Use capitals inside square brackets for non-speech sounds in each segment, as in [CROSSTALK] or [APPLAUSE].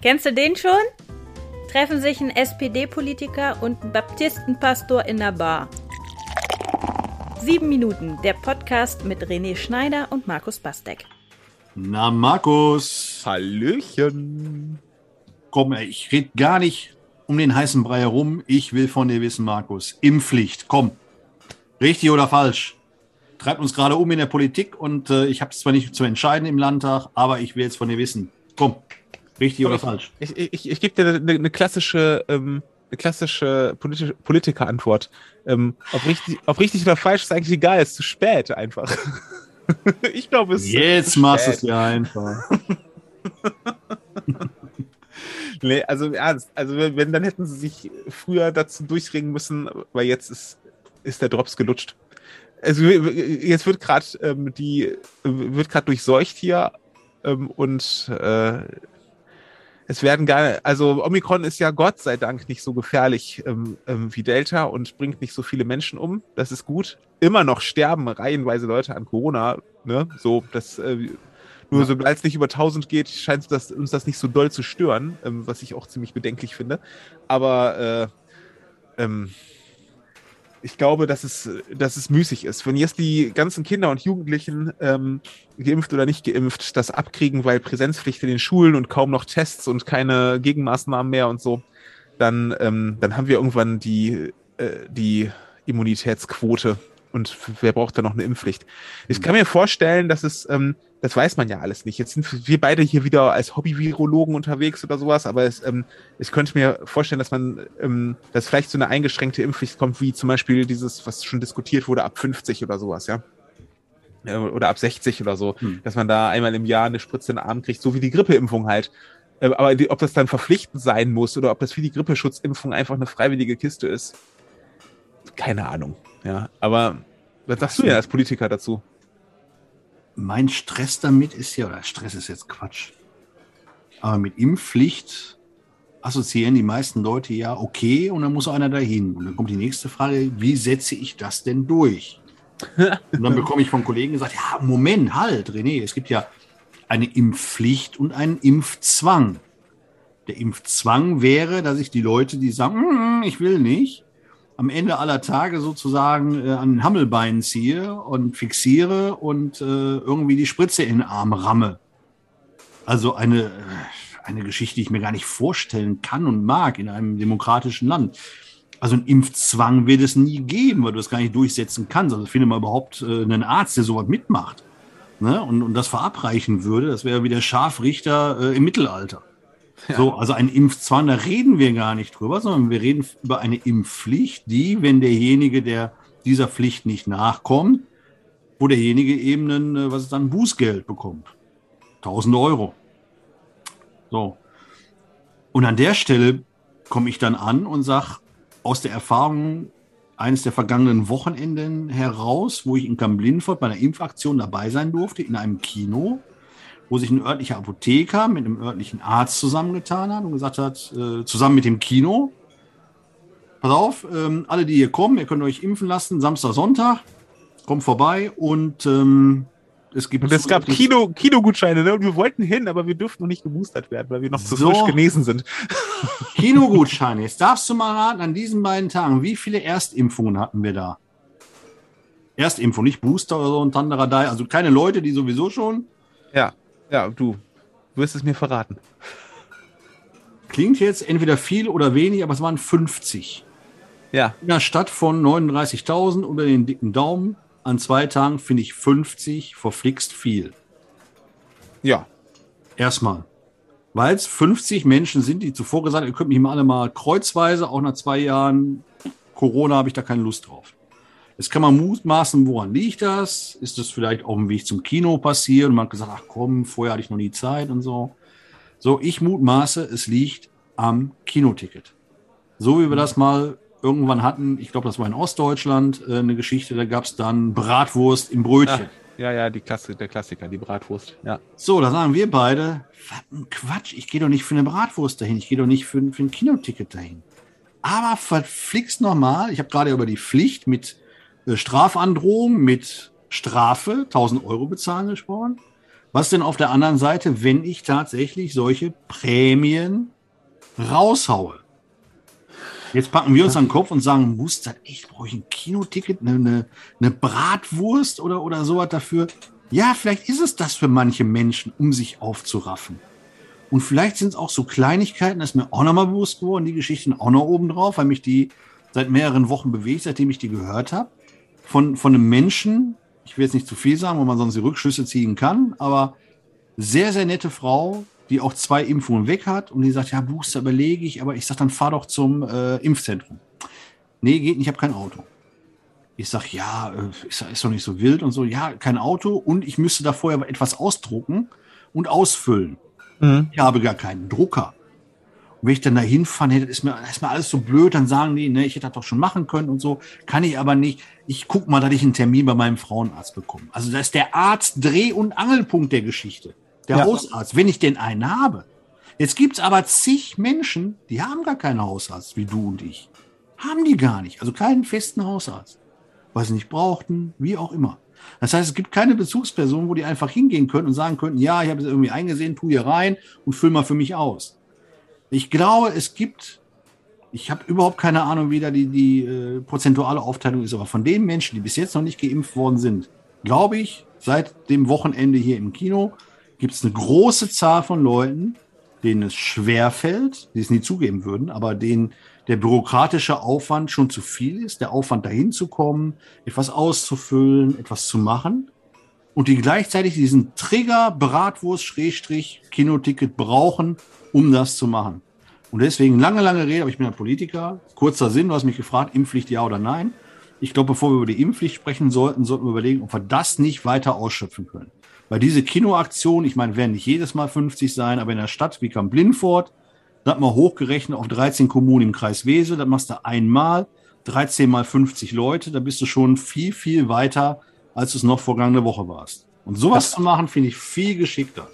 Kennst du den schon? Treffen sich ein SPD-Politiker und ein Baptistenpastor in der Bar. Sieben Minuten, der Podcast mit René Schneider und Markus Bastek. Na, Markus. Hallöchen. Komm, ey, ich rede gar nicht um den heißen Brei herum. Ich will von dir wissen, Markus. Impfpflicht, komm. Richtig oder falsch? Treibt uns gerade um in der Politik und äh, ich habe es zwar nicht zu entscheiden im Landtag, aber ich will jetzt von dir wissen. Komm, Richtig oder falsch? Ich, ich, ich gebe dir eine, eine klassische, ähm, eine klassische politische Politiker-Antwort. Ähm, ob, richtig, ob richtig oder falsch ist eigentlich egal, ist zu spät einfach. [LAUGHS] ich glaube, es Jetzt machst du es ja einfach. [LAUGHS] nee, also ernst. Also wenn, dann hätten sie sich früher dazu durchringen müssen, weil jetzt ist, ist der Drops gelutscht. Also jetzt wird gerade ähm, die wird gerade durchseucht hier ähm, und äh, es werden gar, also Omikron ist ja Gott sei Dank nicht so gefährlich ähm, ähm, wie Delta und bringt nicht so viele Menschen um. Das ist gut. Immer noch sterben reihenweise Leute an Corona. Ne? So, das äh, nur ja. sobald es nicht über 1000 geht, scheint das, uns das nicht so doll zu stören, ähm, was ich auch ziemlich bedenklich finde. Aber äh, ähm, ich glaube, dass es, dass es müßig ist. Wenn jetzt die ganzen Kinder und Jugendlichen, ähm, geimpft oder nicht geimpft, das abkriegen, weil Präsenzpflicht in den Schulen und kaum noch Tests und keine Gegenmaßnahmen mehr und so, dann, ähm, dann haben wir irgendwann die, äh, die Immunitätsquote und wer braucht da noch eine Impfpflicht? Ich kann mir vorstellen, dass es, ähm, das weiß man ja alles nicht. Jetzt sind wir beide hier wieder als Hobby-Virologen unterwegs oder sowas, aber es, ähm, ich könnte mir vorstellen, dass man, ähm, dass vielleicht so eine eingeschränkte Impfpflicht kommt, wie zum Beispiel dieses, was schon diskutiert wurde, ab 50 oder sowas, ja. Oder ab 60 oder so, hm. dass man da einmal im Jahr eine Spritze in den Arm kriegt, so wie die Grippeimpfung halt. Äh, aber die, ob das dann verpflichtend sein muss oder ob das wie die Grippeschutzimpfung einfach eine freiwillige Kiste ist, keine Ahnung. Ja, aber was sagst du denn als Politiker dazu? Mein Stress damit ist ja, oder Stress ist jetzt Quatsch. Aber mit Impfpflicht assoziieren die meisten Leute ja, okay, und dann muss einer dahin. Und dann kommt die nächste Frage, wie setze ich das denn durch? [LAUGHS] und dann bekomme ich von Kollegen gesagt, ja, Moment, halt, René, es gibt ja eine Impfpflicht und einen Impfzwang. Der Impfzwang wäre, dass ich die Leute, die sagen, mm, ich will nicht, am Ende aller Tage sozusagen äh, an den Hammelbeinen ziehe und fixiere und äh, irgendwie die Spritze in den Arm ramme. Also eine, äh, eine Geschichte, die ich mir gar nicht vorstellen kann und mag in einem demokratischen Land. Also ein Impfzwang wird es nie geben, weil du das gar nicht durchsetzen kannst. Also finde mal überhaupt äh, einen Arzt, der sowas mitmacht ne? und, und das verabreichen würde. Das wäre wie der Scharfrichter äh, im Mittelalter. So, also ein Impfzwang, da reden wir gar nicht drüber, sondern wir reden über eine Impfpflicht, die, wenn derjenige, der dieser Pflicht nicht nachkommt, wo derjenige eben ein, äh, was ist dann, Bußgeld bekommt. 1000 Euro. So. Und an der Stelle komme ich dann an und sage, aus der Erfahrung eines der vergangenen Wochenenden heraus, wo ich in Kamp-Lindfort bei einer Impfaktion dabei sein durfte, in einem Kino, wo sich ein örtlicher Apotheker mit einem örtlichen Arzt zusammengetan hat und gesagt hat, äh, zusammen mit dem Kino, pass auf, ähm, alle, die hier kommen, ihr könnt euch impfen lassen, Samstag, Sonntag, kommt vorbei und ähm, es gibt. Und es gab Kino, Kinogutscheine, ne? Und wir wollten hin, aber wir durften noch nicht geboostert werden, weil wir noch zu so frisch genesen sind. Kinogutscheine. Jetzt darfst du mal raten, an diesen beiden Tagen, wie viele Erstimpfungen hatten wir da? Erstimpfung, nicht Booster oder so ein Tanderadei. Also keine Leute, die sowieso schon. Ja. Ja, du wirst es mir verraten. Klingt jetzt entweder viel oder wenig, aber es waren 50. Ja. In einer Stadt von 39.000 unter den dicken Daumen. An zwei Tagen finde ich 50 verflixt viel. Ja. Erstmal. Weil es 50 Menschen sind, die zuvor gesagt haben, ihr könnt mich mal alle mal kreuzweise, auch nach zwei Jahren Corona habe ich da keine Lust drauf. Jetzt kann man mutmaßen, woran liegt das? Ist das vielleicht auf dem Weg zum Kino passiert und man hat gesagt, ach komm, vorher hatte ich noch nie Zeit und so. So, ich mutmaße, es liegt am Kinoticket. So wie wir das mal irgendwann hatten, ich glaube, das war in Ostdeutschland äh, eine Geschichte, da gab es dann Bratwurst im Brötchen. Ach, ja, ja, die Klasse, der Klassiker, die Bratwurst. Ja. So, da sagen wir beide, was ein Quatsch, ich gehe doch nicht für eine Bratwurst dahin, ich gehe doch nicht für, für ein Kinoticket dahin. Aber verflixt nochmal, ich habe gerade über die Pflicht mit Strafandrohung mit Strafe, 1000 Euro bezahlen gesprochen. Was denn auf der anderen Seite, wenn ich tatsächlich solche Prämien raushaue? Jetzt packen wir uns an den Kopf und sagen, muss das echt, brauche ich ein Kinoticket, eine, eine, eine Bratwurst oder, oder sowas dafür? Ja, vielleicht ist es das für manche Menschen, um sich aufzuraffen. Und vielleicht sind es auch so Kleinigkeiten, das ist mir auch nochmal bewusst geworden, die Geschichten auch noch oben drauf, weil mich die seit mehreren Wochen bewegt, seitdem ich die gehört habe. Von, von einem Menschen, ich will jetzt nicht zu viel sagen, wo man sonst die Rückschlüsse ziehen kann, aber sehr, sehr nette Frau, die auch zwei Impfungen weg hat und die sagt, ja, Booster überlege ich, aber ich sage, dann fahr doch zum äh, Impfzentrum. Nee, geht nicht, ich habe kein Auto. Ich sage, ja, äh, ist, ist doch nicht so wild und so, ja, kein Auto und ich müsste da vorher etwas ausdrucken und ausfüllen. Mhm. Ich habe gar keinen Drucker. Wenn ich dann da hinfahre, nee, das ist mir, ist mir alles so blöd, dann sagen die, ne, ich hätte das doch schon machen können und so. Kann ich aber nicht. Ich guck mal, dass ich einen Termin bei meinem Frauenarzt bekomme. Also das ist der Arzt Dreh- und Angelpunkt der Geschichte. Der ja. Hausarzt, wenn ich denn einen habe. Jetzt gibt's aber zig Menschen, die haben gar keinen Hausarzt, wie du und ich. Haben die gar nicht. Also keinen festen Hausarzt. Weil sie nicht brauchten, wie auch immer. Das heißt, es gibt keine Bezugsperson, wo die einfach hingehen können und sagen könnten, ja, ich habe es irgendwie eingesehen, tu hier rein und füll mal für mich aus. Ich glaube, es gibt, ich habe überhaupt keine Ahnung, wie da die, die äh, prozentuale Aufteilung ist, aber von den Menschen, die bis jetzt noch nicht geimpft worden sind, glaube ich, seit dem Wochenende hier im Kino gibt es eine große Zahl von Leuten, denen es schwer fällt, die es nie zugeben würden, aber denen der bürokratische Aufwand schon zu viel ist, der Aufwand dahin zu kommen, etwas auszufüllen, etwas zu machen und die gleichzeitig diesen Trigger Bratwurst Schrägstrich Kinoticket brauchen, um das zu machen. Und deswegen lange, lange Rede, aber ich bin ein Politiker. Kurzer Sinn, du hast mich gefragt, Impfpflicht ja oder nein. Ich glaube, bevor wir über die Impfpflicht sprechen sollten, sollten wir überlegen, ob wir das nicht weiter ausschöpfen können. Weil diese Kinoaktion, ich meine, werden nicht jedes Mal 50 sein, aber in der Stadt wie Kamp-Lindfort, da hat man hochgerechnet auf 13 Kommunen im Kreis Wesel, da machst du einmal 13 mal 50 Leute, da bist du schon viel, viel weiter, als du es noch vergangene Woche warst. Und sowas das zu machen, finde ich viel geschickter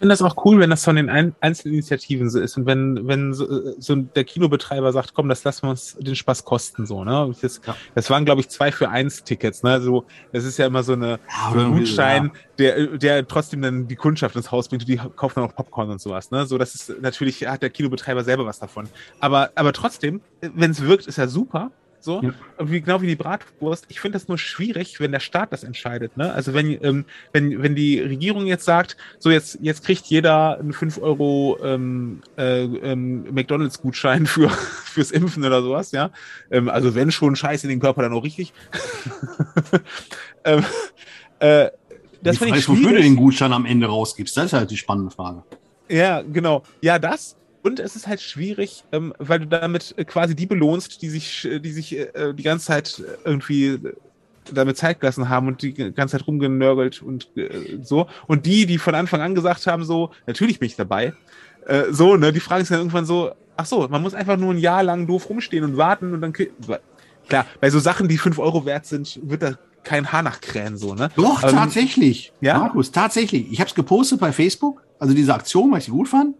finde das auch cool, wenn das von den Ein Einzelinitiativen so ist und wenn, wenn so, so, der Kinobetreiber sagt, komm, das lassen wir uns den Spaß kosten, so, ne? Das, ja. das waren, glaube ich, zwei für eins Tickets, ne? So, das ist ja immer so eine ja, so ein Gutschein, ja. der, der trotzdem dann die Kundschaft ins Haus bringt und die kaufen dann auch Popcorn und sowas, ne? So, das ist natürlich, hat der Kinobetreiber selber was davon. Aber, aber trotzdem, wenn es wirkt, ist ja super. So, ja. wie, genau wie die Bratwurst. Ich finde das nur schwierig, wenn der Staat das entscheidet. Ne? Also wenn, ähm, wenn, wenn die Regierung jetzt sagt, so jetzt, jetzt kriegt jeder einen 5 Euro ähm, äh, ähm, McDonalds-Gutschein für, [LAUGHS] fürs Impfen oder sowas, ja. Ähm, also wenn schon Scheiß in den Körper, dann auch richtig. [LAUGHS] ähm, äh, das die Frage ist, wofür du den Gutschein am Ende rausgibst, das ist halt die spannende Frage. Ja, genau. Ja, das. Und es ist halt schwierig, ähm, weil du damit äh, quasi die belohnst, die sich, äh, die sich äh, die ganze Zeit irgendwie damit Zeit gelassen haben und die ganze Zeit rumgenörgelt und äh, so. Und die, die von Anfang an gesagt haben, so, natürlich bin ich dabei. Äh, so, ne, die Frage ist dann irgendwann so, ach so, man muss einfach nur ein Jahr lang doof rumstehen und warten und dann klar, bei so Sachen, die fünf Euro wert sind, wird da kein Haar nachkrähen, so, ne? Doch, ähm, tatsächlich. Ja? Markus, tatsächlich. Ich habe es gepostet bei Facebook, also diese Aktion, weil ich sie gut fand.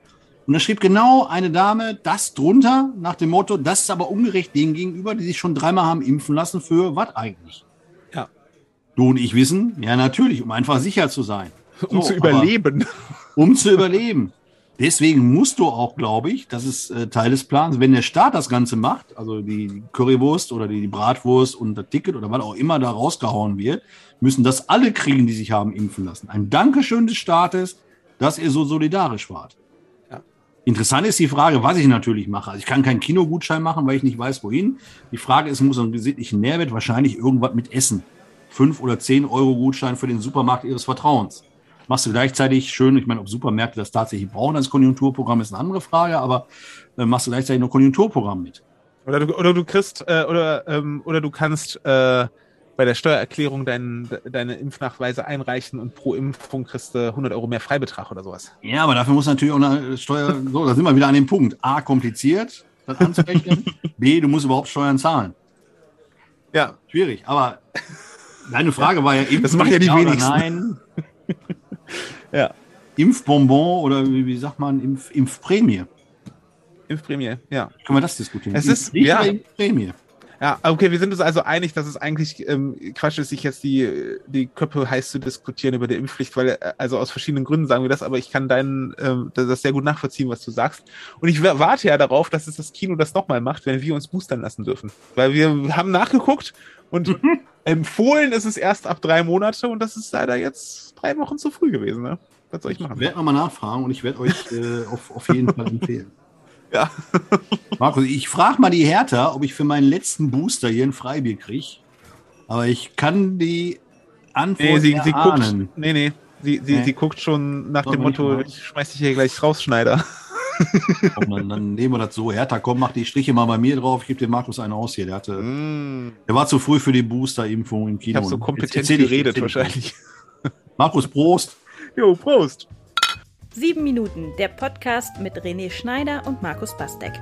Und da schrieb genau eine Dame das drunter nach dem Motto, das ist aber ungerecht denen gegenüber, die sich schon dreimal haben impfen lassen für was eigentlich? Ja. Du und ich wissen, ja natürlich, um einfach sicher zu sein. [LAUGHS] Um so, zu überleben. Um zu überleben. Deswegen musst du auch, glaube ich, das ist äh, Teil des Plans, wenn der Staat das Ganze macht, also die Currywurst oder die, die Bratwurst und das Ticket oder was auch immer da rausgehauen wird, müssen das alle kriegen, die sich haben impfen lassen. Ein Dankeschön des Staates, dass ihr so solidarisch wart. Interessant ist die Frage, was ich natürlich mache. Also ich kann keinen Kinogutschein machen, weil ich nicht weiß, wohin. Die Frage ist, muss einen besittlichen Nährwert wahrscheinlich irgendwas mit Essen. Fünf oder zehn Euro Gutschein für den Supermarkt Ihres Vertrauens. Machst du gleichzeitig schön, ich meine, ob Supermärkte das tatsächlich brauchen als Konjunkturprogramm, ist eine andere Frage, aber äh, machst du gleichzeitig noch Konjunkturprogramm mit. Oder du, oder du kriegst, äh, oder, ähm, oder du kannst äh, bei der Steuererklärung dein, deine Impfnachweise einreichen und pro Impfung kriegst du 100 Euro mehr Freibetrag oder sowas. Ja, aber dafür muss natürlich auch eine Steuer, so, da sind wir wieder an dem Punkt. A, kompliziert, das anzurechnen. B, du musst überhaupt Steuern zahlen. Ja. Schwierig, aber deine Frage ja. war ja Impf Das machen ja die ja wenigsten. Nein. [LAUGHS] ja. Impfbonbon oder wie, wie sagt man, Impf, Impfprämie. Impfprämie, ja. Können wir das diskutieren? Es ist, ja. Impfprämie. Ja, okay, wir sind uns also einig, dass es eigentlich ähm, Quatsch ist, sich jetzt die, die Köpfe heiß zu diskutieren über die Impfpflicht, weil, äh, also aus verschiedenen Gründen sagen wir das, aber ich kann deinen, ähm, das sehr gut nachvollziehen, was du sagst. Und ich warte ja darauf, dass es das Kino das nochmal macht, wenn wir uns boostern lassen dürfen. Weil wir haben nachgeguckt und mhm. empfohlen ist es erst ab drei Monate und das ist leider jetzt drei Wochen zu früh gewesen. Ne? Was soll ich machen? Ich werde nochmal nachfragen und ich werde euch äh, auf, auf jeden Fall empfehlen. Ja. Markus, ich frage mal die Hertha, ob ich für meinen letzten Booster hier ein Freibier kriege. Aber ich kann die Antwort nee, sie, sie guckt, Nee, nee. Sie, sie, nee. sie guckt schon nach Soll dem Motto, ich schmeiß dich hier gleich raus, Schneider. [LAUGHS] Komm, dann, dann, nehmen wir das so. Hertha, komm, mach die Striche mal bei mir drauf. Ich gebe dem Markus einen aus hier. Der, hatte, mm. der war zu früh für die Booster-Impfung im Kino. Ich habe so kompetent geredet wahrscheinlich. Markus, Prost. Jo, Prost. Sieben Minuten, der Podcast mit René Schneider und Markus Bastek.